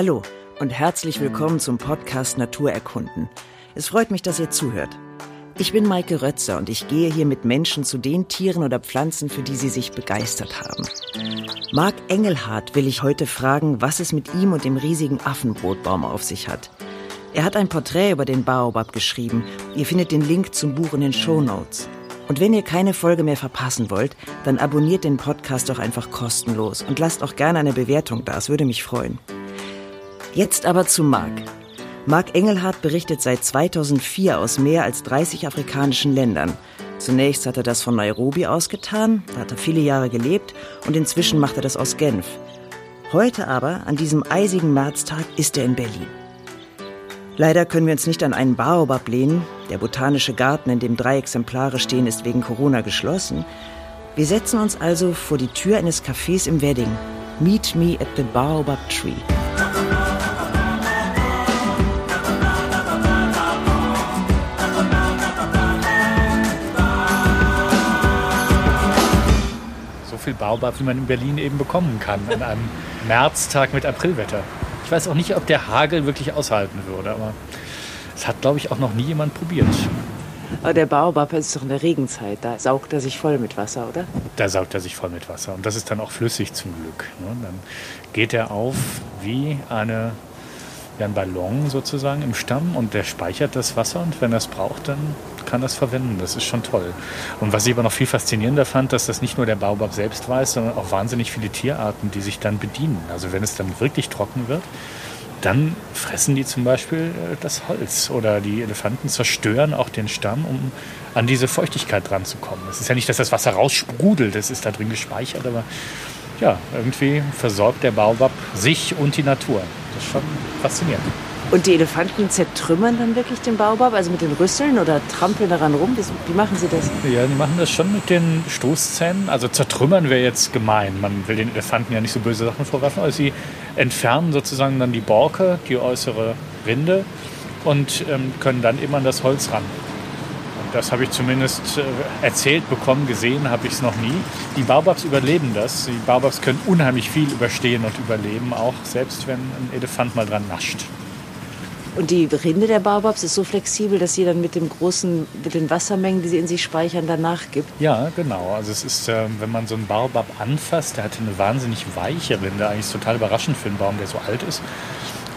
Hallo und herzlich willkommen zum Podcast Natur erkunden. Es freut mich, dass ihr zuhört. Ich bin Maike Rötzer und ich gehe hier mit Menschen zu den Tieren oder Pflanzen, für die sie sich begeistert haben. Marc Engelhardt will ich heute fragen, was es mit ihm und dem riesigen Affenbrotbaum auf sich hat. Er hat ein Porträt über den Baobab geschrieben. Ihr findet den Link zum Buch in den Show Notes. Und wenn ihr keine Folge mehr verpassen wollt, dann abonniert den Podcast doch einfach kostenlos und lasst auch gerne eine Bewertung da, es würde mich freuen. Jetzt aber zu Marc. Marc Engelhardt berichtet seit 2004 aus mehr als 30 afrikanischen Ländern. Zunächst hat er das von Nairobi aus getan, da hat er viele Jahre gelebt und inzwischen macht er das aus Genf. Heute aber, an diesem eisigen Märztag, ist er in Berlin. Leider können wir uns nicht an einen Baobab lehnen. Der botanische Garten, in dem drei Exemplare stehen, ist wegen Corona geschlossen. Wir setzen uns also vor die Tür eines Cafés im Wedding. Meet me at the Baobab Tree. Viel Baobab, wie man in Berlin eben bekommen kann, an einem Märztag mit Aprilwetter. Ich weiß auch nicht, ob der Hagel wirklich aushalten würde, aber es hat, glaube ich, auch noch nie jemand probiert. Aber der Baobab ist doch in der Regenzeit, da saugt er sich voll mit Wasser, oder? Da saugt er sich voll mit Wasser und das ist dann auch flüssig zum Glück. Ne? Dann geht er auf wie eine ja, ein Ballon sozusagen im Stamm und der speichert das Wasser und wenn er es braucht, dann kann das verwenden. Das ist schon toll. Und was ich aber noch viel faszinierender fand, dass das nicht nur der Baobab selbst weiß, sondern auch wahnsinnig viele Tierarten, die sich dann bedienen. Also wenn es dann wirklich trocken wird, dann fressen die zum Beispiel äh, das Holz oder die Elefanten zerstören auch den Stamm, um an diese Feuchtigkeit dran zu kommen. Es ist ja nicht, dass das Wasser raussprudelt, das ist da drin gespeichert, aber ja, irgendwie versorgt der Baobab sich und die Natur. Das ist schon faszinierend. Und die Elefanten zertrümmern dann wirklich den Baobab, also mit den Rüsseln oder trampeln daran rum? Wie, machen sie das? Ja, die machen das schon mit den Stoßzähnen. Also zertrümmern wäre jetzt gemein. Man will den Elefanten ja nicht so böse Sachen vorwerfen. Also sie entfernen sozusagen dann die Borke, die äußere Rinde und ähm, können dann immer an das Holz ran. Und das habe ich zumindest äh, erzählt bekommen, gesehen habe ich es noch nie. Die Baobabs überleben das. Die Baobabs können unheimlich viel überstehen und überleben, auch selbst wenn ein Elefant mal dran nascht. Und die Rinde der Baobabs ist so flexibel, dass sie dann mit dem großen, mit den Wassermengen, die sie in sich speichern, danach gibt. Ja, genau. Also es ist, äh, wenn man so einen Baobab anfasst, der hat eine wahnsinnig weiche Rinde. Eigentlich ist total überraschend für einen Baum, der so alt ist.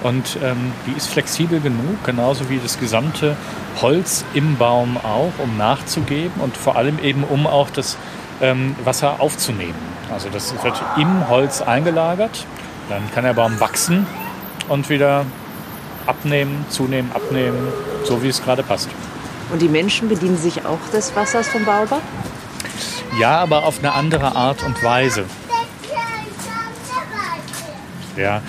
Und ähm, die ist flexibel genug, genauso wie das gesamte Holz im Baum auch, um nachzugeben und vor allem eben um auch das ähm, Wasser aufzunehmen. Also das wird im Holz eingelagert. Dann kann der Baum wachsen und wieder abnehmen, zunehmen, abnehmen, so wie es gerade passt. Und die Menschen bedienen sich auch des Wassers vom Baobab? Ja, aber auf eine andere Art und Weise. Der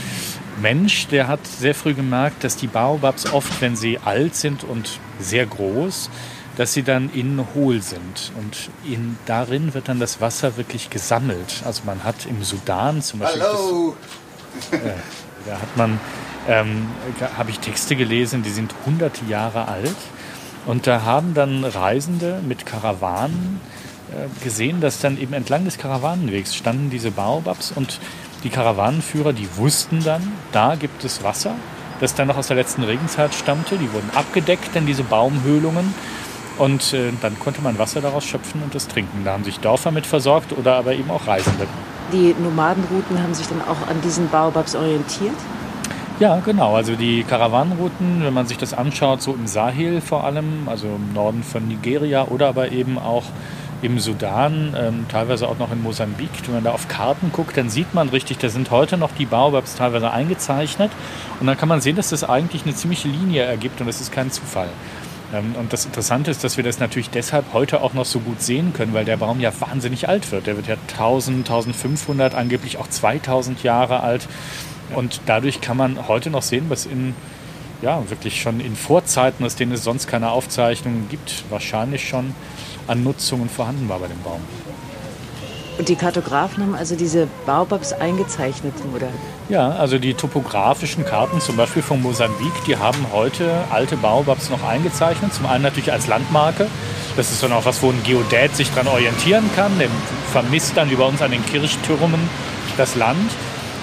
Mensch, der hat sehr früh gemerkt, dass die Baobabs oft, wenn sie alt sind und sehr groß, dass sie dann innen hohl sind. Und in, darin wird dann das Wasser wirklich gesammelt. Also man hat im Sudan zum Beispiel. Hallo! Das, äh, da hat man ähm, habe ich Texte gelesen, die sind hunderte Jahre alt. Und da haben dann Reisende mit Karawanen äh, gesehen, dass dann eben entlang des Karawanenwegs standen diese Baobabs und die Karawanenführer, die wussten dann, da gibt es Wasser, das dann noch aus der letzten Regenzeit stammte. Die wurden abgedeckt in diese Baumhöhlungen und äh, dann konnte man Wasser daraus schöpfen und das trinken. Da haben sich Dörfer mit versorgt oder aber eben auch Reisende. Die Nomadenrouten haben sich dann auch an diesen Baobabs orientiert? Ja, genau. Also die Karawanenrouten, wenn man sich das anschaut, so im Sahel vor allem, also im Norden von Nigeria oder aber eben auch im Sudan, ähm, teilweise auch noch in Mosambik. Wenn man da auf Karten guckt, dann sieht man richtig, da sind heute noch die Baobabs teilweise eingezeichnet. Und dann kann man sehen, dass das eigentlich eine ziemliche Linie ergibt und das ist kein Zufall. Ähm, und das Interessante ist, dass wir das natürlich deshalb heute auch noch so gut sehen können, weil der Baum ja wahnsinnig alt wird. Der wird ja 1000, 1500, angeblich auch 2000 Jahre alt. Und dadurch kann man heute noch sehen, was in ja, wirklich schon in Vorzeiten, aus denen es sonst keine Aufzeichnungen gibt, wahrscheinlich schon an Nutzungen vorhanden war bei dem Baum. Und die Kartografen haben also diese Baobabs eingezeichnet, oder? Ja, also die topografischen Karten, zum Beispiel von Mosambik, die haben heute alte Baobabs noch eingezeichnet. Zum einen natürlich als Landmarke. Das ist dann auch was, wo ein Geodät sich dran orientieren kann. Der vermisst dann über uns an den Kirchtürmen das Land.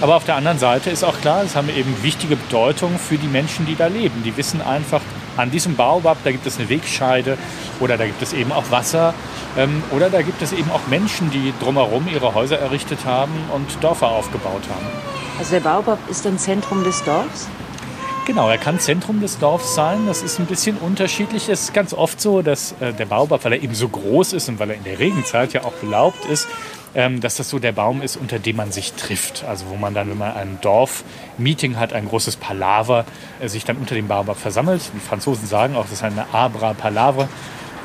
Aber auf der anderen Seite ist auch klar, es haben eben wichtige Bedeutung für die Menschen, die da leben. Die wissen einfach, an diesem Baobab, da gibt es eine Wegscheide oder da gibt es eben auch Wasser ähm, oder da gibt es eben auch Menschen, die drumherum ihre Häuser errichtet haben und Dörfer aufgebaut haben. Also der Baobab ist ein Zentrum des Dorfs? Genau, er kann Zentrum des Dorfs sein. Das ist ein bisschen unterschiedlich. Es ist ganz oft so, dass äh, der Baobab, weil er eben so groß ist und weil er in der Regenzeit ja auch belaubt ist, ähm, dass das so der Baum ist, unter dem man sich trifft. Also wo man dann, wenn man ein Dorf-Meeting hat, ein großes Palaver, äh, sich dann unter dem Baobab versammelt. Die Franzosen sagen auch, das ist eine Abra Palavre.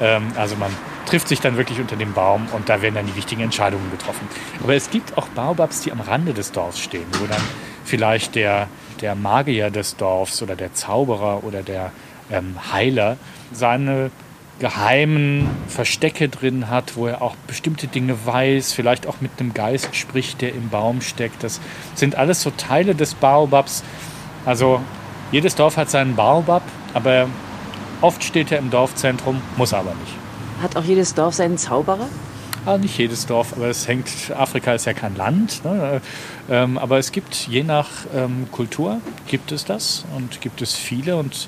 Ähm, also man trifft sich dann wirklich unter dem Baum und da werden dann die wichtigen Entscheidungen getroffen. Aber es gibt auch Baobabs, die am Rande des Dorfs stehen, wo dann vielleicht der, der Magier des Dorfs oder der Zauberer oder der ähm, Heiler seine geheimen Verstecke drin hat, wo er auch bestimmte Dinge weiß, vielleicht auch mit einem Geist spricht, der im Baum steckt. Das sind alles so Teile des Baobabs. Also jedes Dorf hat seinen Baobab, aber oft steht er im Dorfzentrum, muss aber nicht. Hat auch jedes Dorf seinen Zauberer? Ah, nicht jedes Dorf, aber es hängt, Afrika ist ja kein Land, ne? ähm, aber es gibt je nach ähm, Kultur gibt es das und gibt es viele und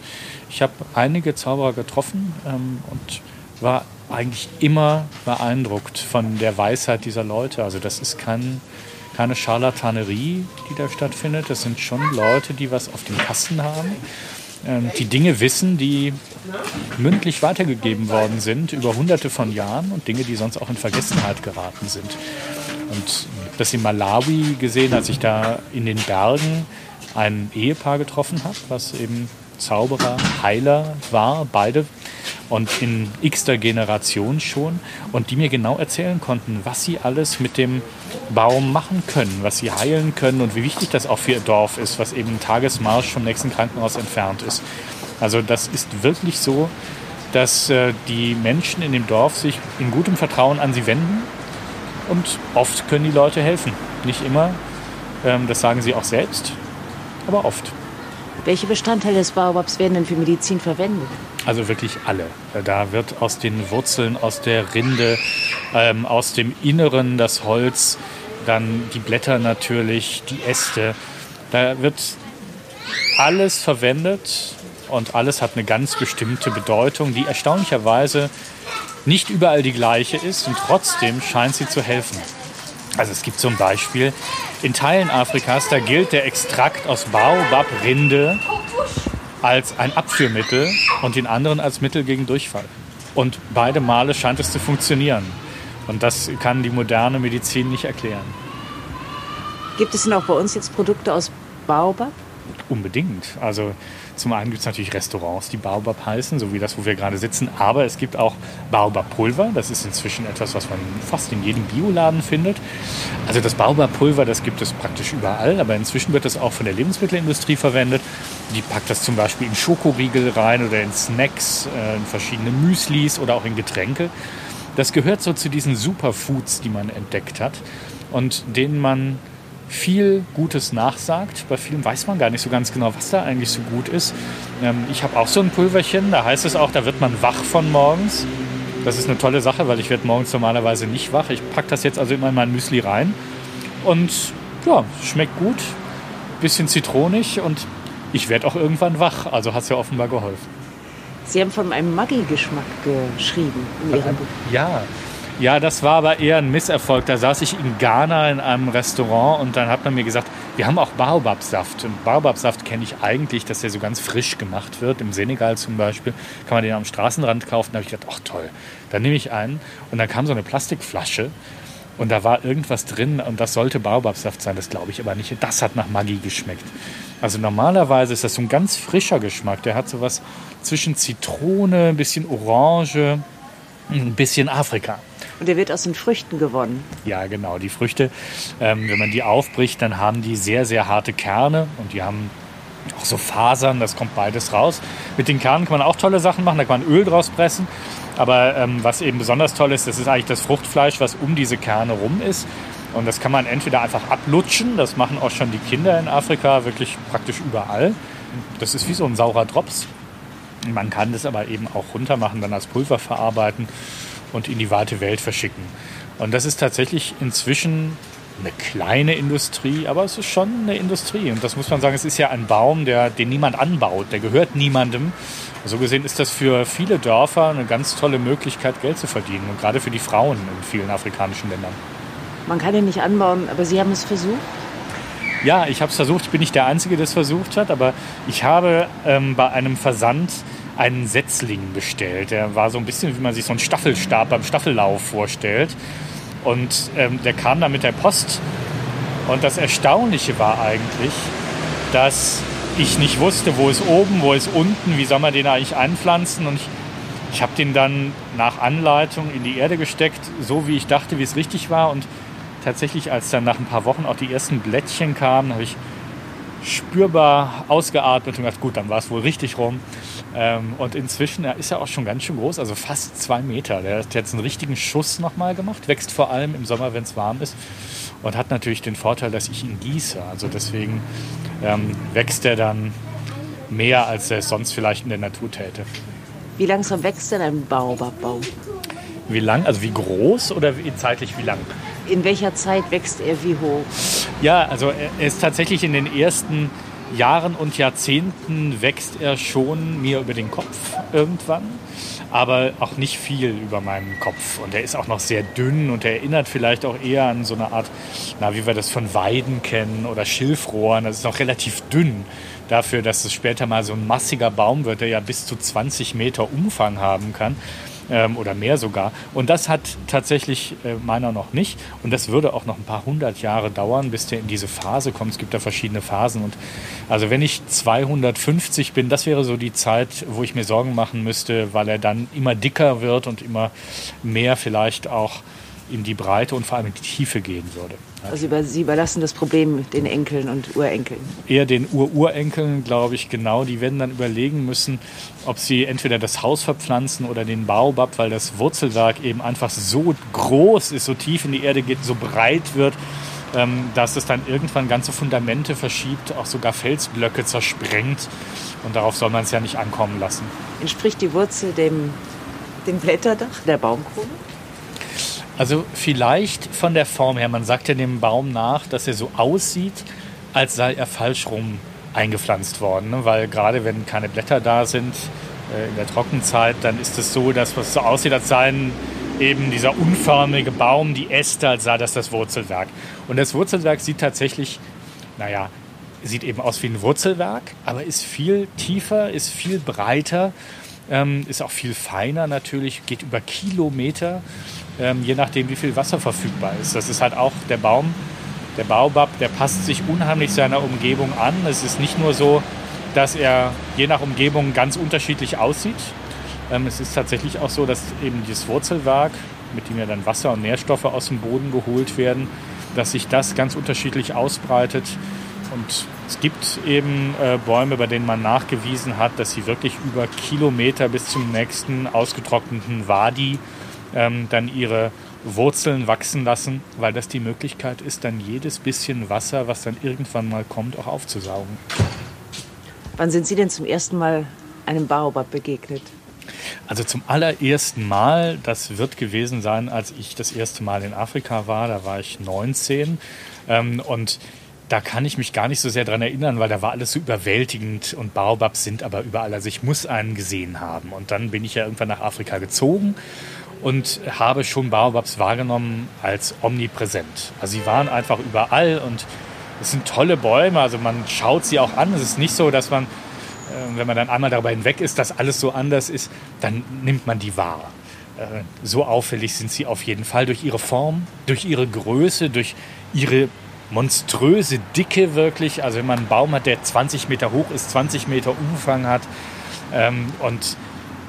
ich habe einige Zauberer getroffen ähm, und war eigentlich immer beeindruckt von der Weisheit dieser Leute. Also das ist kein, keine Scharlatanerie, die da stattfindet. Das sind schon Leute, die was auf dem Kasten haben, die Dinge wissen, die mündlich weitergegeben worden sind über hunderte von Jahren und Dinge, die sonst auch in Vergessenheit geraten sind. Und das in Malawi gesehen, als ich da in den Bergen ein Ehepaar getroffen habe, was eben Zauberer, Heiler war, beide und in x-ter Generation schon und die mir genau erzählen konnten, was sie alles mit dem Baum machen können, was sie heilen können und wie wichtig das auch für ihr Dorf ist, was eben ein Tagesmarsch vom nächsten Krankenhaus entfernt ist. Also das ist wirklich so, dass äh, die Menschen in dem Dorf sich in gutem Vertrauen an sie wenden und oft können die Leute helfen. Nicht immer, ähm, das sagen sie auch selbst, aber oft. Welche Bestandteile des Baobabs werden denn für Medizin verwendet? Also wirklich alle. Da wird aus den Wurzeln, aus der Rinde, ähm, aus dem Inneren das Holz, dann die Blätter natürlich, die Äste. Da wird alles verwendet und alles hat eine ganz bestimmte Bedeutung, die erstaunlicherweise nicht überall die gleiche ist und trotzdem scheint sie zu helfen. Also es gibt zum Beispiel in Teilen Afrikas, da gilt der Extrakt aus Baobab-Rinde als ein Abführmittel und in anderen als Mittel gegen Durchfall. Und beide Male scheint es zu funktionieren. Und das kann die moderne Medizin nicht erklären. Gibt es denn auch bei uns jetzt Produkte aus Baobab? Unbedingt. Also zum einen gibt es natürlich Restaurants, die Baobab heißen, so wie das, wo wir gerade sitzen. Aber es gibt auch Baobab-Pulver. Das ist inzwischen etwas, was man fast in jedem Bioladen findet. Also das Baobab-Pulver, das gibt es praktisch überall. Aber inzwischen wird das auch von der Lebensmittelindustrie verwendet. Die packt das zum Beispiel in Schokoriegel rein oder in Snacks, äh, in verschiedene Müslis oder auch in Getränke. Das gehört so zu diesen Superfoods, die man entdeckt hat und denen man viel Gutes nachsagt. Bei vielen weiß man gar nicht so ganz genau, was da eigentlich so gut ist. Ähm, ich habe auch so ein Pulverchen, da heißt es auch, da wird man wach von morgens. Das ist eine tolle Sache, weil ich werde morgens normalerweise nicht wach. Ich packe das jetzt also immer in mein Müsli rein. Und ja, schmeckt gut, bisschen zitronig und ich werde auch irgendwann wach. Also hat es ja offenbar geholfen. Sie haben von einem Maggi-Geschmack geschrieben in Ihrem Buch. Ja, ja, das war aber eher ein Misserfolg. Da saß ich in Ghana in einem Restaurant und dann hat man mir gesagt, wir haben auch Baobabsaft. Und Baobabsaft kenne ich eigentlich, dass der so ganz frisch gemacht wird. Im Senegal zum Beispiel kann man den am Straßenrand kaufen. Da habe ich gedacht, ach toll, dann nehme ich einen. Und dann kam so eine Plastikflasche und da war irgendwas drin und das sollte Baobabsaft sein. Das glaube ich aber nicht. Das hat nach Maggi geschmeckt. Also normalerweise ist das so ein ganz frischer Geschmack. Der hat so was zwischen Zitrone, ein bisschen Orange, ein bisschen Afrika. Und der wird aus den Früchten gewonnen. Ja, genau. Die Früchte, ähm, wenn man die aufbricht, dann haben die sehr, sehr harte Kerne und die haben auch so Fasern, das kommt beides raus. Mit den Kernen kann man auch tolle Sachen machen, da kann man Öl draus pressen. Aber ähm, was eben besonders toll ist, das ist eigentlich das Fruchtfleisch, was um diese Kerne rum ist. Und das kann man entweder einfach ablutschen, das machen auch schon die Kinder in Afrika wirklich praktisch überall. Das ist wie so ein saurer Drops. Man kann das aber eben auch runter machen, dann als Pulver verarbeiten und in die weite Welt verschicken. Und das ist tatsächlich inzwischen eine kleine Industrie, aber es ist schon eine Industrie. Und das muss man sagen, es ist ja ein Baum, der, den niemand anbaut, der gehört niemandem. So gesehen ist das für viele Dörfer eine ganz tolle Möglichkeit, Geld zu verdienen. Und gerade für die Frauen in vielen afrikanischen Ländern. Man kann ihn nicht anbauen, aber Sie haben es versucht? Ja, ich habe es versucht. Ich bin nicht der Einzige, der es versucht hat, aber ich habe ähm, bei einem Versand einen Setzling bestellt. Der war so ein bisschen, wie man sich so einen Staffelstab beim Staffellauf vorstellt. Und ähm, der kam dann mit der Post. Und das Erstaunliche war eigentlich, dass ich nicht wusste, wo ist oben, wo ist unten, wie soll man den eigentlich einpflanzen. Und ich, ich habe den dann nach Anleitung in die Erde gesteckt, so wie ich dachte, wie es richtig war. Und tatsächlich, als dann nach ein paar Wochen auch die ersten Blättchen kamen, habe ich spürbar ausgeatmet und gedacht, gut, dann war es wohl richtig rum. Ähm, und inzwischen ja, ist er auch schon ganz schön groß, also fast zwei Meter. Der hat jetzt einen richtigen Schuss nochmal gemacht, wächst vor allem im Sommer, wenn es warm ist. Und hat natürlich den Vorteil, dass ich ihn gieße. Also deswegen ähm, wächst er dann mehr, als er es sonst vielleicht in der Natur täte. Wie langsam wächst denn ein Baobabbaum? Wie lang? Also wie groß oder wie, zeitlich wie lang? In welcher Zeit wächst er wie hoch? Ja, also er ist tatsächlich in den ersten Jahren und Jahrzehnten wächst er schon mir über den Kopf irgendwann, aber auch nicht viel über meinen Kopf. Und er ist auch noch sehr dünn und er erinnert vielleicht auch eher an so eine Art, na, wie wir das von Weiden kennen oder Schilfrohren. Das ist noch relativ dünn dafür, dass es später mal so ein massiger Baum wird, der ja bis zu 20 Meter Umfang haben kann ähm, oder mehr sogar. Und das hat tatsächlich äh, meiner noch nicht. Und das würde auch noch ein paar hundert Jahre dauern, bis der in diese Phase kommt. Es gibt da verschiedene Phasen. Und also wenn ich 250 bin, das wäre so die Zeit, wo ich mir Sorgen machen müsste, weil er dann immer dicker wird und immer mehr vielleicht auch in die Breite und vor allem in die Tiefe gehen würde. Also Sie überlassen das Problem den Enkeln und Urenkeln? Eher den Ururenkeln, glaube ich, genau. Die werden dann überlegen müssen, ob sie entweder das Haus verpflanzen oder den Baobab, weil das Wurzelwerk eben einfach so groß ist, so tief in die Erde geht, so breit wird, ähm, dass es dann irgendwann ganze Fundamente verschiebt, auch sogar Felsblöcke zersprengt. Und darauf soll man es ja nicht ankommen lassen. Entspricht die Wurzel dem, dem Blätterdach der Baumkrone? Also vielleicht von der Form her. Man sagt ja dem Baum nach, dass er so aussieht, als sei er falsch rum eingepflanzt worden. Ne? Weil gerade wenn keine Blätter da sind äh, in der Trockenzeit, dann ist es so, dass was so aussieht, als seien eben dieser unförmige Baum, die Äste, als sei das das Wurzelwerk. Und das Wurzelwerk sieht tatsächlich, naja, sieht eben aus wie ein Wurzelwerk, aber ist viel tiefer, ist viel breiter, ähm, ist auch viel feiner natürlich, geht über Kilometer ähm, je nachdem, wie viel Wasser verfügbar ist. Das ist halt auch der Baum, der Baobab, der passt sich unheimlich seiner Umgebung an. Es ist nicht nur so, dass er je nach Umgebung ganz unterschiedlich aussieht. Ähm, es ist tatsächlich auch so, dass eben dieses Wurzelwerk, mit dem ja dann Wasser und Nährstoffe aus dem Boden geholt werden, dass sich das ganz unterschiedlich ausbreitet. Und es gibt eben äh, Bäume, bei denen man nachgewiesen hat, dass sie wirklich über Kilometer bis zum nächsten ausgetrockneten Wadi ähm, dann ihre Wurzeln wachsen lassen, weil das die Möglichkeit ist, dann jedes bisschen Wasser, was dann irgendwann mal kommt, auch aufzusaugen. Wann sind Sie denn zum ersten Mal einem Baobab begegnet? Also zum allerersten Mal, das wird gewesen sein, als ich das erste Mal in Afrika war, da war ich 19 ähm, und da kann ich mich gar nicht so sehr dran erinnern, weil da war alles so überwältigend und Baobabs sind aber überall. Also ich muss einen gesehen haben. Und dann bin ich ja irgendwann nach Afrika gezogen und habe schon Baobabs wahrgenommen als omnipräsent. Also sie waren einfach überall und es sind tolle Bäume, also man schaut sie auch an. Es ist nicht so, dass man, äh, wenn man dann einmal darüber hinweg ist, dass alles so anders ist, dann nimmt man die wahr. Äh, so auffällig sind sie auf jeden Fall durch ihre Form, durch ihre Größe, durch ihre monströse Dicke wirklich. Also wenn man einen Baum hat, der 20 Meter hoch ist, 20 Meter Umfang hat ähm, und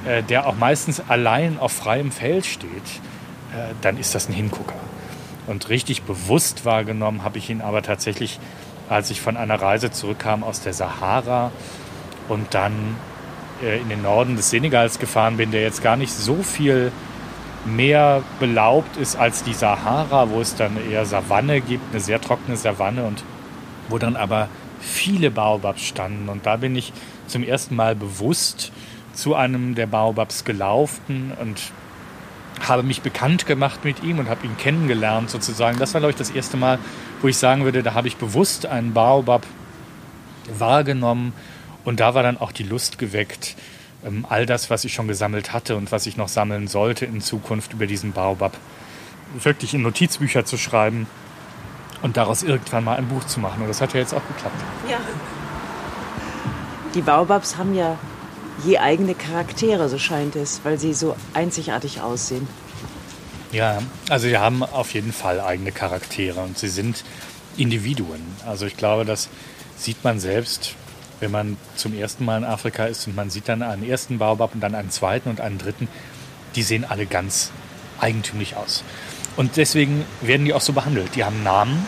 äh, der auch meistens allein auf freiem Feld steht, äh, dann ist das ein Hingucker. Und richtig bewusst wahrgenommen habe ich ihn aber tatsächlich, als ich von einer Reise zurückkam aus der Sahara und dann äh, in den Norden des Senegals gefahren bin, der jetzt gar nicht so viel mehr belaubt ist als die Sahara, wo es dann eher Savanne gibt, eine sehr trockene Savanne und wo dann aber viele Baobabs standen. Und da bin ich zum ersten Mal bewusst zu einem der Baobabs gelaufen und habe mich bekannt gemacht mit ihm und habe ihn kennengelernt sozusagen. Das war, glaube ich, das erste Mal, wo ich sagen würde, da habe ich bewusst einen Baobab wahrgenommen und da war dann auch die Lust geweckt, ähm, all das, was ich schon gesammelt hatte und was ich noch sammeln sollte in Zukunft über diesen Baobab, wirklich in Notizbücher zu schreiben und daraus irgendwann mal ein Buch zu machen. Und das hat ja jetzt auch geklappt. Ja. Die Baobabs haben ja je eigene Charaktere, so scheint es, weil sie so einzigartig aussehen. Ja, also sie haben auf jeden Fall eigene Charaktere und sie sind Individuen. Also ich glaube, das sieht man selbst, wenn man zum ersten Mal in Afrika ist und man sieht dann einen ersten Baobab und dann einen zweiten und einen dritten. Die sehen alle ganz eigentümlich aus. Und deswegen werden die auch so behandelt. Die haben Namen.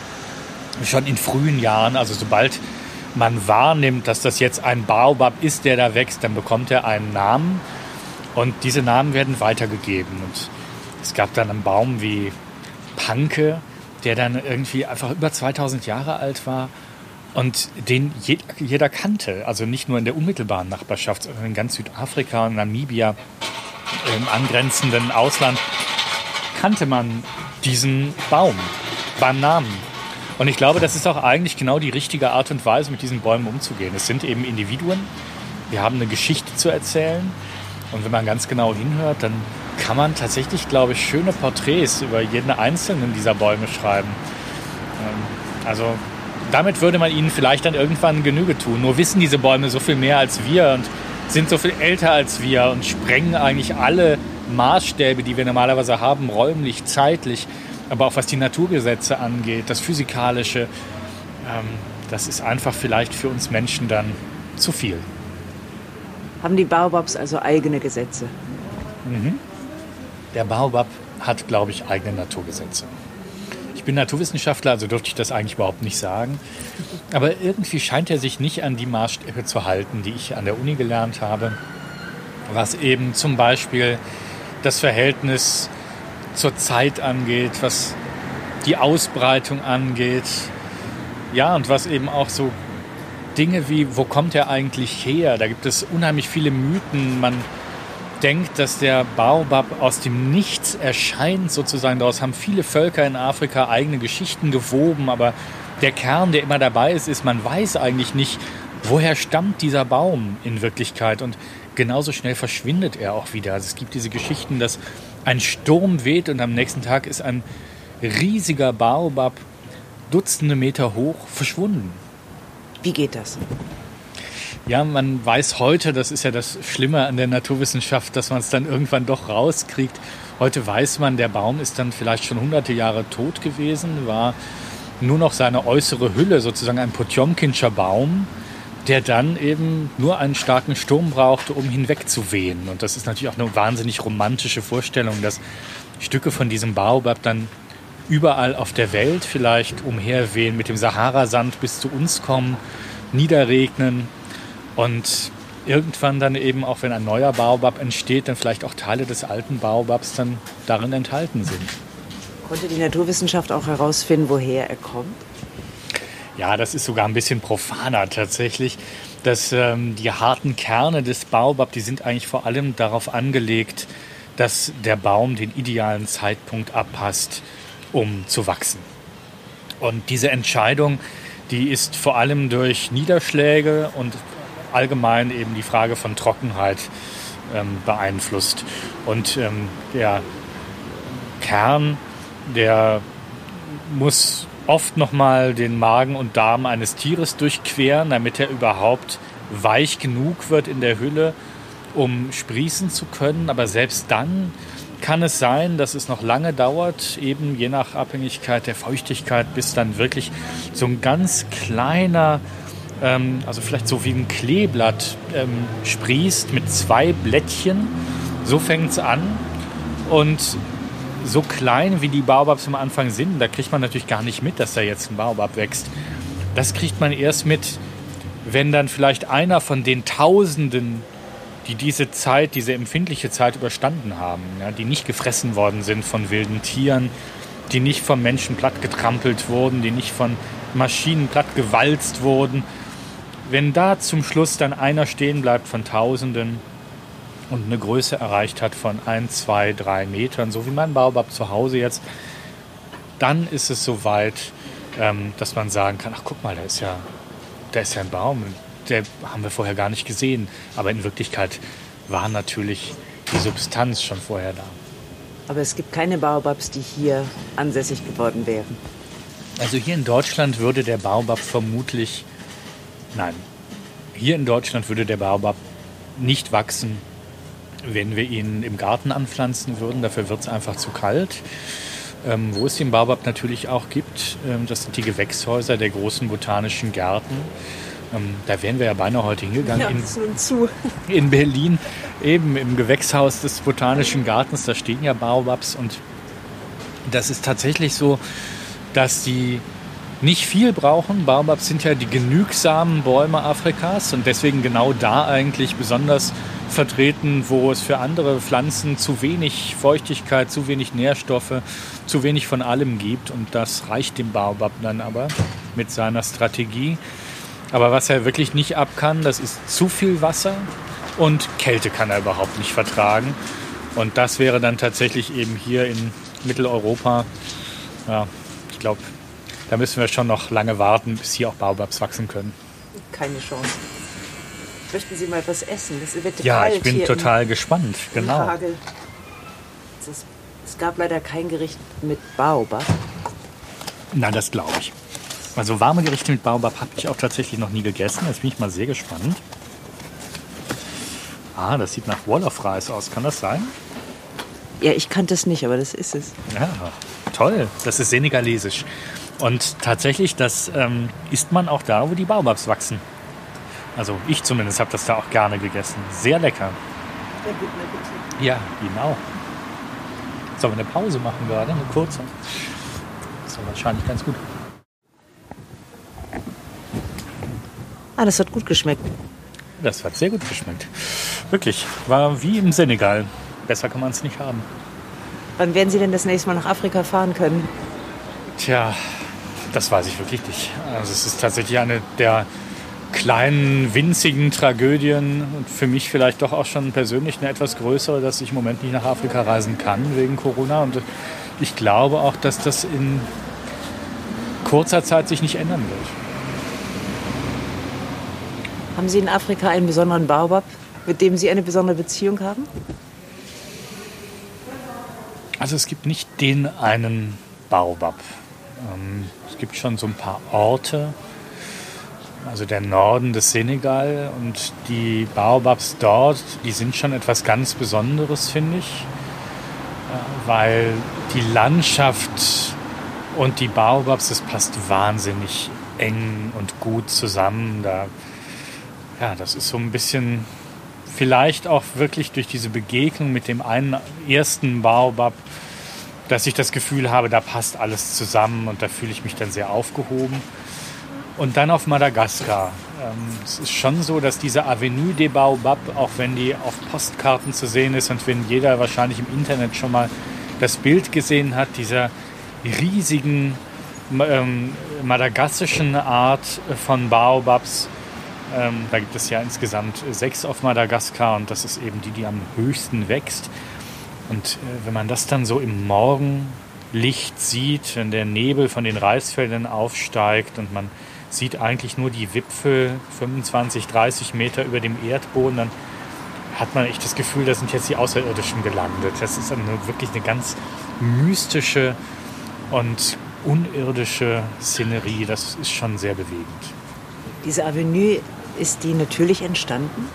Schon in frühen Jahren, also sobald man wahrnimmt, dass das jetzt ein Baobab ist, der da wächst, dann bekommt er einen Namen. Und diese Namen werden weitergegeben. Und es gab dann einen Baum wie Panke, der dann irgendwie einfach über 2000 Jahre alt war und den jeder kannte. Also nicht nur in der unmittelbaren Nachbarschaft, sondern in ganz Südafrika und Namibia, im angrenzenden Ausland, kannte man diesen Baum beim Namen. Und ich glaube, das ist auch eigentlich genau die richtige Art und Weise, mit diesen Bäumen umzugehen. Es sind eben Individuen. Wir haben eine Geschichte zu erzählen. Und wenn man ganz genau hinhört, dann kann man tatsächlich, glaube ich, schöne Porträts über jeden einzelnen dieser Bäume schreiben. Ähm, also damit würde man ihnen vielleicht dann irgendwann Genüge tun. Nur wissen diese Bäume so viel mehr als wir und sind so viel älter als wir und sprengen eigentlich alle Maßstäbe, die wir normalerweise haben, räumlich, zeitlich, aber auch was die Naturgesetze angeht, das Physikalische, ähm, das ist einfach vielleicht für uns Menschen dann zu viel. Haben die Baobabs also eigene Gesetze? Mhm. Der Baobab hat, glaube ich, eigene Naturgesetze. Ich bin Naturwissenschaftler, also dürfte ich das eigentlich überhaupt nicht sagen. Aber irgendwie scheint er sich nicht an die Maßstäbe zu halten, die ich an der Uni gelernt habe, was eben zum Beispiel das Verhältnis zur Zeit angeht, was die Ausbreitung angeht. Ja, und was eben auch so Dinge wie, wo kommt er eigentlich her? Da gibt es unheimlich viele Mythen. Man denkt, dass der Baobab aus dem Nichts erscheint, sozusagen. Daraus haben viele Völker in Afrika eigene Geschichten gewoben, aber der Kern, der immer dabei ist, ist, man weiß eigentlich nicht, woher stammt dieser Baum in Wirklichkeit. Und genauso schnell verschwindet er auch wieder. Also es gibt diese Geschichten, dass ein Sturm weht und am nächsten Tag ist ein riesiger Baobab Dutzende Meter hoch verschwunden. Wie geht das? Ja, man weiß heute, das ist ja das Schlimme an der Naturwissenschaft, dass man es dann irgendwann doch rauskriegt. Heute weiß man, der Baum ist dann vielleicht schon hunderte Jahre tot gewesen, war nur noch seine äußere Hülle, sozusagen ein Potjomkinscher Baum, der dann eben nur einen starken Sturm brauchte, um hinwegzuwehen. Und das ist natürlich auch eine wahnsinnig romantische Vorstellung, dass Stücke von diesem Baobab dann überall auf der Welt vielleicht umherwehen, mit dem Saharasand bis zu uns kommen, niederregnen und irgendwann dann eben, auch wenn ein neuer Baobab entsteht, dann vielleicht auch Teile des alten Baobabs dann darin enthalten sind. Konnte die Naturwissenschaft auch herausfinden, woher er kommt? Ja, das ist sogar ein bisschen profaner tatsächlich. Dass ähm, die harten Kerne des Baobab, die sind eigentlich vor allem darauf angelegt, dass der Baum den idealen Zeitpunkt abpasst, um zu wachsen. Und diese Entscheidung, die ist vor allem durch Niederschläge und allgemein eben die Frage von Trockenheit ähm, beeinflusst. Und ähm, der Kern, der muss oft nochmal den Magen und Darm eines Tieres durchqueren, damit er überhaupt weich genug wird in der Hülle, um sprießen zu können. Aber selbst dann kann es sein, dass es noch lange dauert, eben je nach Abhängigkeit der Feuchtigkeit, bis dann wirklich so ein ganz kleiner ähm, also vielleicht so wie ein Kleeblatt ähm, sprießt mit zwei Blättchen. So fängt es an. Und so klein wie die Baobabs am Anfang sind, da kriegt man natürlich gar nicht mit, dass da jetzt ein Baobab wächst. Das kriegt man erst mit, wenn dann vielleicht einer von den Tausenden, die diese Zeit, diese empfindliche Zeit überstanden haben, ja, die nicht gefressen worden sind von wilden Tieren, die nicht vom Menschen plattgetrampelt wurden, die nicht von Maschinen plattgewalzt wurden, wenn da zum Schluss dann einer stehen bleibt von Tausenden und eine Größe erreicht hat von 1, 2, 3 Metern, so wie mein Baobab zu Hause jetzt, dann ist es soweit, ähm, dass man sagen kann, ach guck mal, da ist ja, da ist ja ein Baum, der haben wir vorher gar nicht gesehen. Aber in Wirklichkeit war natürlich die Substanz schon vorher da. Aber es gibt keine Baobabs, die hier ansässig geworden wären. Also hier in Deutschland würde der Baobab vermutlich, nein, hier in Deutschland würde der Baobab nicht wachsen, wenn wir ihn im Garten anpflanzen würden. Dafür wird es einfach zu kalt. Ähm, wo es den Baobab natürlich auch gibt, ähm, das sind die Gewächshäuser der großen botanischen Gärten. Ähm, da wären wir ja beinahe heute hingegangen. Ja, in, zu. in Berlin, eben im Gewächshaus des Botanischen Gartens, da stehen ja Baobabs und das ist tatsächlich so, dass die nicht viel brauchen. Baobabs sind ja die genügsamen Bäume Afrikas und deswegen genau da eigentlich besonders vertreten, wo es für andere Pflanzen zu wenig Feuchtigkeit, zu wenig Nährstoffe, zu wenig von allem gibt. Und das reicht dem Baobab dann aber mit seiner Strategie. Aber was er wirklich nicht ab kann, das ist zu viel Wasser und Kälte kann er überhaupt nicht vertragen. Und das wäre dann tatsächlich eben hier in Mitteleuropa, ja, ich glaube, da müssen wir schon noch lange warten, bis hier auch Baobabs wachsen können. Keine Chance. Möchten Sie mal was essen? Das wird ja, ich bin total im, gespannt. Genau. Es, es gab leider kein Gericht mit Baobab. Nein, das glaube ich. Also warme Gerichte mit Baobab habe ich auch tatsächlich noch nie gegessen. Jetzt bin ich mal sehr gespannt. Ah, das sieht nach Wall of Rice aus. Kann das sein? Ja, ich kannte es nicht, aber das ist es. Ja, toll. Das ist senegalesisch. Und tatsächlich, das ähm, isst man auch da, wo die Baobabs wachsen. Also ich zumindest habe das da auch gerne gegessen. Sehr lecker. Ja, guten Appetit. Ja, genau. Sollen wir eine Pause machen gerade, eine kurze? Das ist wahrscheinlich ganz gut. Ah, das hat gut geschmeckt. Das hat sehr gut geschmeckt. Wirklich, war wie im Senegal. Besser kann man es nicht haben. Wann werden Sie denn das nächste Mal nach Afrika fahren können? Tja, das weiß ich wirklich nicht. Also es ist tatsächlich eine der kleinen, winzigen Tragödien und für mich vielleicht doch auch schon persönlich eine etwas größere, dass ich im Moment nicht nach Afrika reisen kann wegen Corona. Und ich glaube auch, dass das in kurzer Zeit sich nicht ändern wird. Haben Sie in Afrika einen besonderen Baobab, mit dem Sie eine besondere Beziehung haben? Also es gibt nicht den einen Baobab. Ähm, es gibt schon so ein paar Orte, also der Norden des Senegal und die Baobabs dort, die sind schon etwas ganz Besonderes, finde ich, äh, weil die Landschaft und die Baobabs, das passt wahnsinnig eng und gut zusammen. Da ja, das ist so ein bisschen vielleicht auch wirklich durch diese Begegnung mit dem einen ersten Baobab, dass ich das Gefühl habe, da passt alles zusammen und da fühle ich mich dann sehr aufgehoben. Und dann auf Madagaskar. Ähm, es ist schon so, dass diese Avenue des Baobab, auch wenn die auf Postkarten zu sehen ist und wenn jeder wahrscheinlich im Internet schon mal das Bild gesehen hat, dieser riesigen ähm, madagassischen Art von Baobabs, ähm, da gibt es ja insgesamt sechs auf Madagaskar und das ist eben die, die am höchsten wächst. Und äh, wenn man das dann so im Morgenlicht sieht, wenn der Nebel von den Reisfeldern aufsteigt und man sieht eigentlich nur die Wipfel 25, 30 Meter über dem Erdboden, dann hat man echt das Gefühl, da sind jetzt die Außerirdischen gelandet. Das ist eine, wirklich eine ganz mystische und unirdische Szenerie. Das ist schon sehr bewegend. Diese Avenue ist die natürlich entstanden?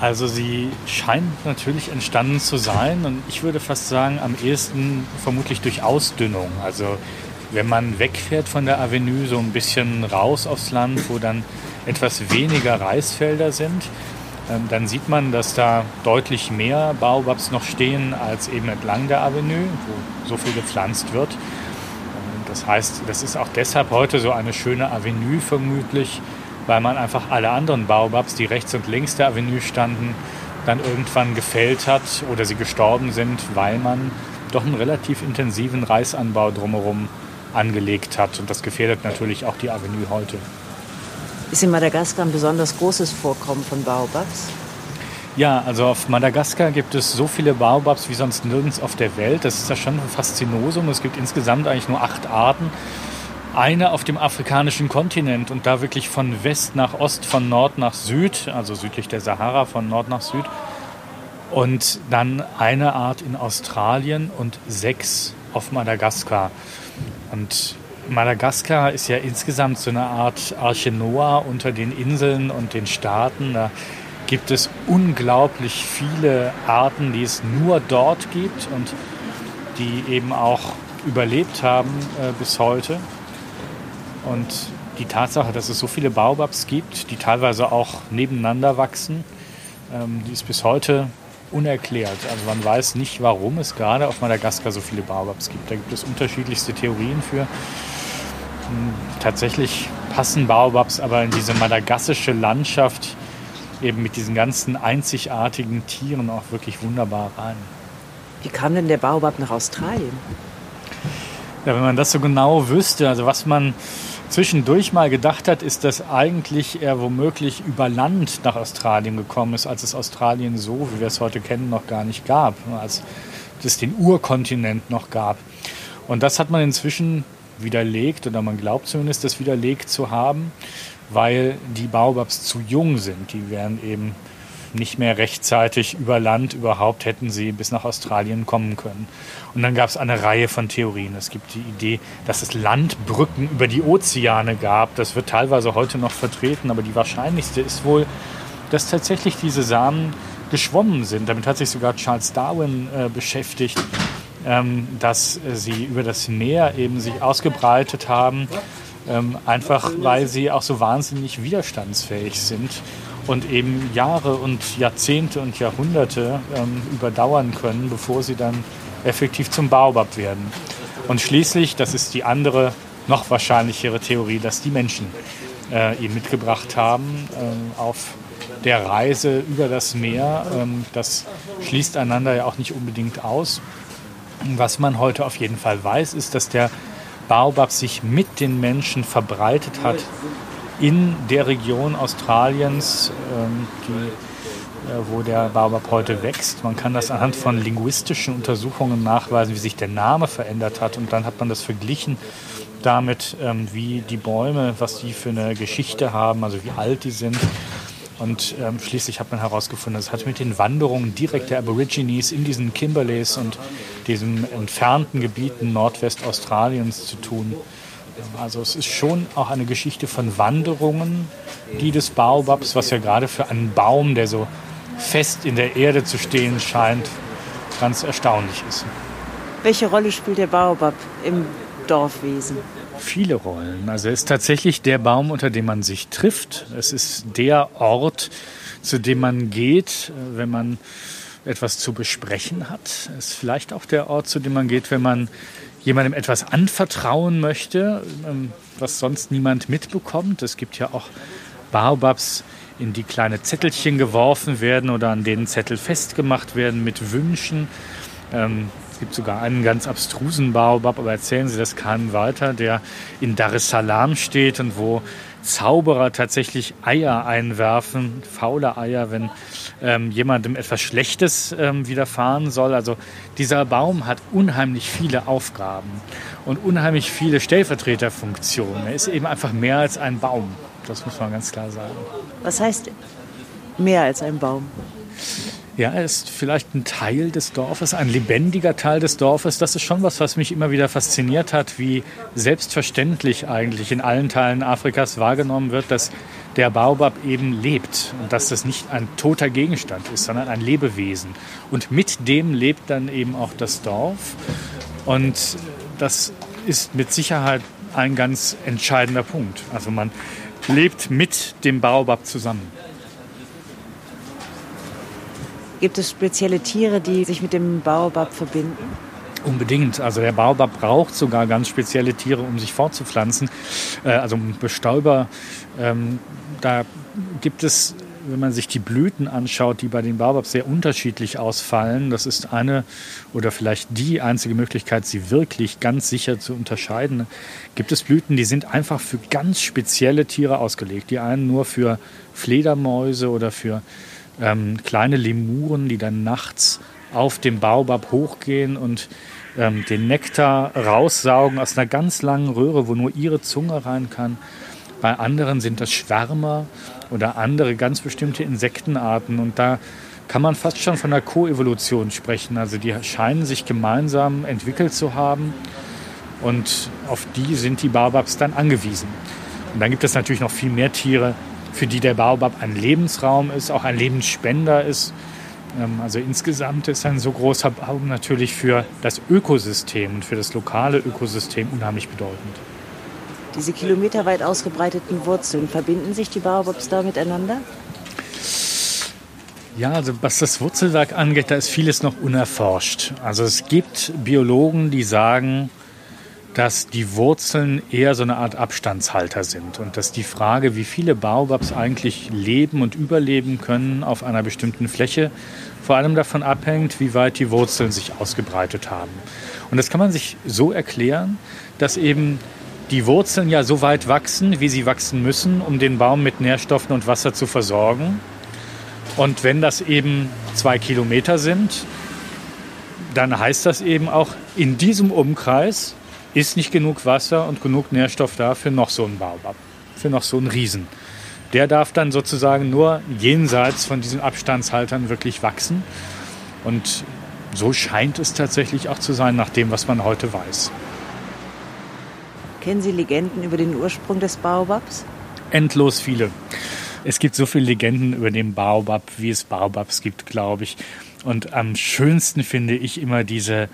Also sie scheint natürlich entstanden zu sein und ich würde fast sagen, am ehesten vermutlich durch Ausdünnung. Also wenn man wegfährt von der Avenue so ein bisschen raus aufs Land, wo dann etwas weniger Reisfelder sind, ähm, dann sieht man, dass da deutlich mehr Baobabs noch stehen als eben entlang der Avenue, wo so viel gepflanzt wird. Ähm, das heißt, das ist auch deshalb heute so eine schöne Avenue vermutlich, weil man einfach alle anderen Baobabs, die rechts und links der Avenue standen, dann irgendwann gefällt hat oder sie gestorben sind, weil man doch einen relativ intensiven Reisanbau drumherum angelegt hat. Und das gefährdet natürlich auch die Avenue heute. Ist in Madagaskar ein besonders großes Vorkommen von Baobabs? Ja, also auf Madagaskar gibt es so viele Baobabs wie sonst nirgends auf der Welt. Das ist ja schon ein Faszinosum. Es gibt insgesamt eigentlich nur acht Arten. Eine auf dem afrikanischen Kontinent und da wirklich von West nach Ost, von Nord nach Süd, also südlich der Sahara, von Nord nach Süd. Und dann eine Art in Australien und sechs auf Madagaskar. Und Madagaskar ist ja insgesamt so eine Art Arche Noah unter den Inseln und den Staaten. Da gibt es unglaublich viele Arten, die es nur dort gibt und die eben auch überlebt haben äh, bis heute. Und die Tatsache, dass es so viele Baobabs gibt, die teilweise auch nebeneinander wachsen, ähm, die ist bis heute unerklärt. Also man weiß nicht, warum es gerade auf Madagaskar so viele Baobabs gibt. Da gibt es unterschiedlichste Theorien für. Hm, tatsächlich passen Baobabs aber in diese madagassische Landschaft eben mit diesen ganzen einzigartigen Tieren auch wirklich wunderbar rein. Wie kam denn der Baobab nach Australien? Ja, wenn man das so genau wüsste, also was man zwischendurch mal gedacht hat, ist, dass eigentlich er womöglich über Land nach Australien gekommen ist, als es Australien so, wie wir es heute kennen, noch gar nicht gab, als es den Urkontinent noch gab. Und das hat man inzwischen widerlegt, oder man glaubt zumindest, das widerlegt zu haben weil die Baobabs zu jung sind. Die wären eben nicht mehr rechtzeitig über Land überhaupt hätten sie bis nach Australien kommen können. Und dann gab es eine Reihe von Theorien. Es gibt die Idee, dass es Landbrücken über die Ozeane gab. Das wird teilweise heute noch vertreten, aber die wahrscheinlichste ist wohl, dass tatsächlich diese Samen geschwommen sind. Damit hat sich sogar Charles Darwin äh, beschäftigt, ähm, dass äh, sie über das Meer eben sich ausgebreitet haben ähm, einfach weil sie auch so wahnsinnig widerstandsfähig sind und eben Jahre und Jahrzehnte und Jahrhunderte ähm, überdauern können, bevor sie dann effektiv zum Baobab werden. Und schließlich, das ist die andere, noch wahrscheinlichere Theorie, dass die Menschen äh, ihn mitgebracht haben äh, auf der Reise über das Meer. Ähm, das schließt einander ja auch nicht unbedingt aus. Was man heute auf jeden Fall weiß, ist, dass der Baobab sich mit den Menschen verbreitet hat in der Region Australiens, ähm, die, äh, wo der Baobab heute wächst. Man kann das anhand von linguistischen Untersuchungen nachweisen, wie sich der Name verändert hat. Und dann hat man das verglichen damit, ähm, wie die Bäume, was die für eine Geschichte haben, also wie alt die sind. Und ähm, schließlich hat man herausgefunden, das hat mit den Wanderungen direkt der Aborigines in diesen Kimberleys und diesen entfernten Gebieten Nordwestaustraliens zu tun. Also es ist schon auch eine Geschichte von Wanderungen, die des Baobabs, was ja gerade für einen Baum, der so fest in der Erde zu stehen scheint, ganz erstaunlich ist. Welche Rolle spielt der Baobab im Dorfwesen? viele Rollen. Also er ist tatsächlich der Baum, unter dem man sich trifft. Es ist der Ort, zu dem man geht, wenn man etwas zu besprechen hat. Es ist vielleicht auch der Ort, zu dem man geht, wenn man jemandem etwas anvertrauen möchte, ähm, was sonst niemand mitbekommt. Es gibt ja auch Baobabs, in die kleine Zettelchen geworfen werden oder an denen Zettel festgemacht werden mit Wünschen. Ähm, es gibt sogar einen ganz abstrusen Baobab, aber erzählen Sie das keinem weiter, der in Dar es Salaam steht und wo Zauberer tatsächlich Eier einwerfen, faule Eier, wenn ähm, jemandem etwas Schlechtes ähm, widerfahren soll. Also dieser Baum hat unheimlich viele Aufgaben und unheimlich viele Stellvertreterfunktionen. Er ist eben einfach mehr als ein Baum. Das muss man ganz klar sagen. Was heißt mehr als ein Baum? Ja, er ist vielleicht ein Teil des Dorfes, ein lebendiger Teil des Dorfes. Das ist schon was, was mich immer wieder fasziniert hat, wie selbstverständlich eigentlich in allen Teilen Afrikas wahrgenommen wird, dass der Baobab eben lebt und dass das nicht ein toter Gegenstand ist, sondern ein Lebewesen. Und mit dem lebt dann eben auch das Dorf. Und das ist mit Sicherheit ein ganz entscheidender Punkt. Also man lebt mit dem Baobab zusammen. Gibt es spezielle Tiere, die sich mit dem Baobab verbinden? Unbedingt. Also der Baobab braucht sogar ganz spezielle Tiere, um sich fortzupflanzen. Äh, also Bestäuber. Ähm, da gibt es, wenn man sich die Blüten anschaut, die bei den Baobabs sehr unterschiedlich ausfallen. Das ist eine oder vielleicht die einzige Möglichkeit, sie wirklich ganz sicher zu unterscheiden. Gibt es Blüten, die sind einfach für ganz spezielle Tiere ausgelegt. Die einen nur für Fledermäuse oder für ähm, kleine Lemuren, die dann nachts auf dem Baobab hochgehen und ähm, den Nektar raussaugen aus einer ganz langen Röhre, wo nur ihre Zunge rein kann. Bei anderen sind das Schwärmer oder andere ganz bestimmte Insektenarten. Und da kann man fast schon von einer Koevolution sprechen. Also die scheinen sich gemeinsam entwickelt zu haben. Und auf die sind die Baobabs dann angewiesen. Und dann gibt es natürlich noch viel mehr Tiere, für die der Baobab ein Lebensraum ist, auch ein Lebensspender ist. Ähm, also insgesamt ist ein so großer Baum natürlich für das Ökosystem und für das lokale Ökosystem unheimlich bedeutend. Diese kilometerweit ausgebreiteten Wurzeln, verbinden sich die Baobabs da miteinander? Ja, also was das Wurzelwerk angeht, da ist vieles noch unerforscht. Also es gibt Biologen, die sagen, dass die Wurzeln eher so eine Art Abstandshalter sind und dass die Frage, wie viele Baobabs eigentlich leben und überleben können auf einer bestimmten Fläche, vor allem davon abhängt, wie weit die Wurzeln sich ausgebreitet haben. Und das kann man sich so erklären, dass eben die Wurzeln ja so weit wachsen, wie sie wachsen müssen, um den Baum mit Nährstoffen und Wasser zu versorgen. Und wenn das eben zwei Kilometer sind, dann heißt das eben auch, in diesem Umkreis ist nicht genug Wasser und genug Nährstoff da für noch so einen Baobab, für noch so einen Riesen. Der darf dann sozusagen nur jenseits von diesen Abstandshaltern wirklich wachsen. Und so scheint es tatsächlich auch zu sein, nach dem, was man heute weiß. Kennen Sie Legenden über den Ursprung des Baobabs? Endlos viele. Es gibt so viele Legenden über den Baobab, wie es Baobabs gibt, glaube ich. Und am schönsten finde ich immer diese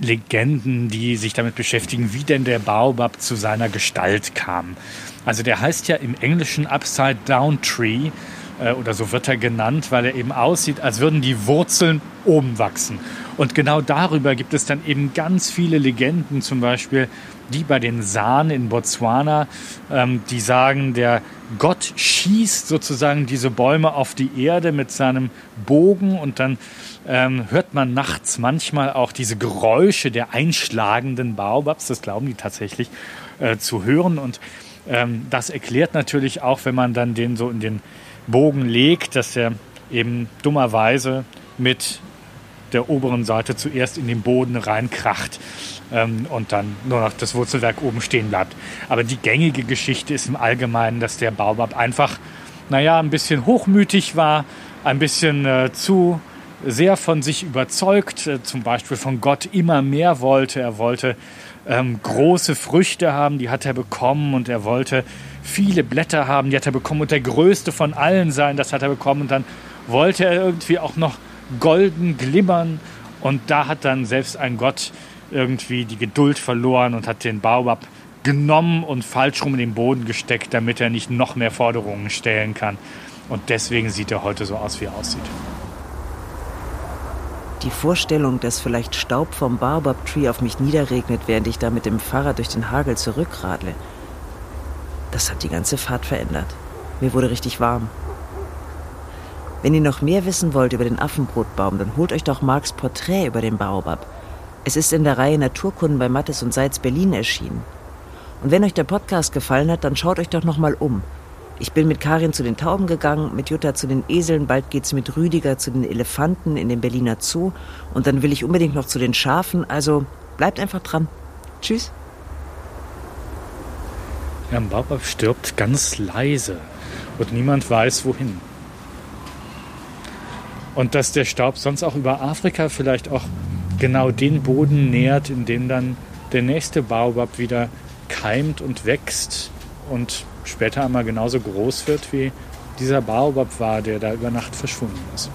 Legenden, die sich damit beschäftigen, wie denn der Baobab zu seiner Gestalt kam. Also der heißt ja im Englischen Upside Down Tree äh, oder so wird er genannt, weil er eben aussieht, als würden die Wurzeln oben wachsen. Und genau darüber gibt es dann eben ganz viele Legenden, zum Beispiel die bei den San in Botswana, ähm, die sagen, der Gott schießt sozusagen diese Bäume auf die Erde mit seinem Bogen und dann ähm, hört man nachts manchmal auch diese Geräusche der einschlagenden Baobabs, das glauben die tatsächlich äh, zu hören und ähm, das erklärt natürlich auch, wenn man dann den so in den Bogen legt, dass er eben dummerweise mit der oberen Seite zuerst in den Boden reinkracht ähm, und dann nur noch das Wurzelwerk oben stehen bleibt. Aber die gängige Geschichte ist im Allgemeinen, dass der Baobab einfach, naja, ein bisschen hochmütig war, ein bisschen äh, zu sehr von sich überzeugt, äh, zum Beispiel von Gott immer mehr wollte. Er wollte ähm, große Früchte haben, die hat er bekommen und er wollte viele Blätter haben, die hat er bekommen und der größte von allen sein, das hat er bekommen und dann wollte er irgendwie auch noch golden glimmern und da hat dann selbst ein Gott irgendwie die Geduld verloren und hat den Baobab genommen und falsch rum in den Boden gesteckt, damit er nicht noch mehr Forderungen stellen kann. Und deswegen sieht er heute so aus, wie er aussieht. Die Vorstellung, dass vielleicht Staub vom Baobab Tree auf mich niederregnet, während ich da mit dem Fahrrad durch den Hagel zurückradle, das hat die ganze Fahrt verändert. Mir wurde richtig warm. Wenn ihr noch mehr wissen wollt über den Affenbrotbaum, dann holt euch doch Marks Porträt über den Baobab. Es ist in der Reihe Naturkunden bei Mattes und Seitz Berlin erschienen. Und wenn euch der Podcast gefallen hat, dann schaut euch doch noch mal um. Ich bin mit Karin zu den Tauben gegangen, mit Jutta zu den Eseln, bald geht's mit Rüdiger zu den Elefanten in den Berliner Zoo und dann will ich unbedingt noch zu den Schafen, also bleibt einfach dran. Tschüss. Ein Baobab stirbt ganz leise und niemand weiß wohin. Und dass der Staub sonst auch über Afrika vielleicht auch genau den Boden nährt, in dem dann der nächste Baobab wieder keimt und wächst und später einmal genauso groß wird wie dieser Baobab war, der da über Nacht verschwunden ist.